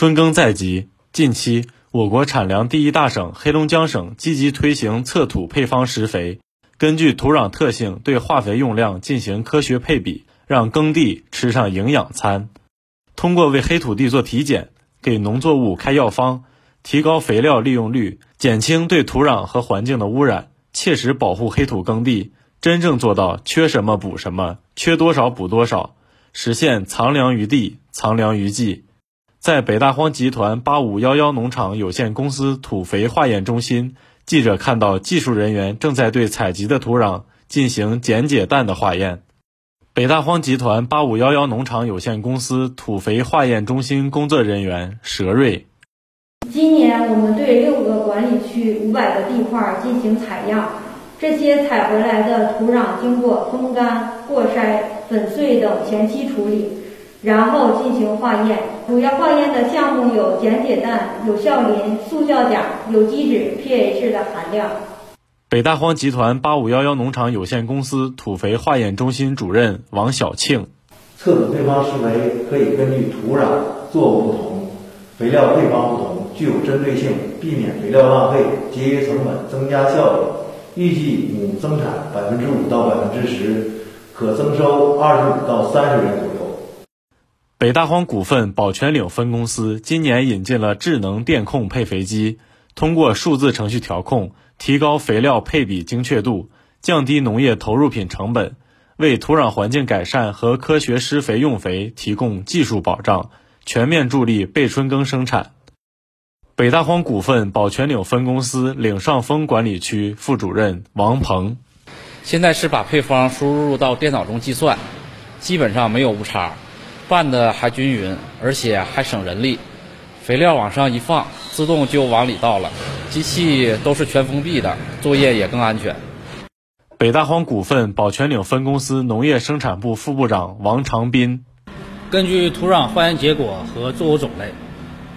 春耕在即，近期我国产粮第一大省黑龙江省积极推行测土配方施肥，根据土壤特性对化肥用量进行科学配比，让耕地吃上营养餐。通过为黑土地做体检，给农作物开药方，提高肥料利用率，减轻对土壤和环境的污染，切实保护黑土耕地，真正做到缺什么补什么，缺多少补多少，实现藏粮于地，藏粮于技。在北大荒集团八五幺幺农场有限公司土肥化验中心，记者看到技术人员正在对采集的土壤进行碱解氮的化验。北大荒集团八五幺幺农场有限公司土肥化验中心工作人员佘瑞：今年我们对六个管理区五百个地块进行采样，这些采回来的土壤经过风干、过筛、粉碎等前期处理，然后进行化验。主要化验的项目有碱解氮、有效磷、速效钾、有机质、pH 的含量。北大荒集团八五幺幺农场有限公司土肥化验中心主任王小庆：测土配方施肥可以根据土壤、作物不同、肥料配方不同，具有针对性，避免肥料浪费，节约成本，增加效益。预计亩增产百分之五到百分之十，可增收二十五到三十元左右。北大荒股份宝泉岭分公司今年引进了智能电控配肥机，通过数字程序调控。提高肥料配比精确度，降低农业投入品成本，为土壤环境改善和科学施肥用肥提供技术保障，全面助力备春耕生产。北大荒股份宝泉岭分公司岭上峰管理区副主任王鹏：现在是把配方输入到电脑中计算，基本上没有误差，拌的还均匀，而且还省人力。肥料往上一放，自动就往里倒了。机器都是全封闭的，作业也更安全。北大荒股份保泉岭分公司农业生产部副部长王长斌：根据土壤化验结果和作物种类，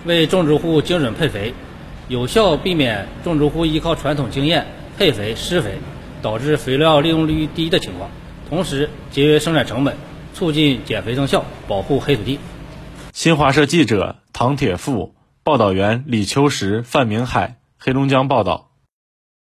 为种植户精准配肥，有效避免种植户依靠传统经验配肥施肥，导致肥料利用率低的情况，同时节约生产成本，促进减肥增效，保护黑土地。新华社记者唐铁富，报道员李秋实、范明海。黑龙江报道。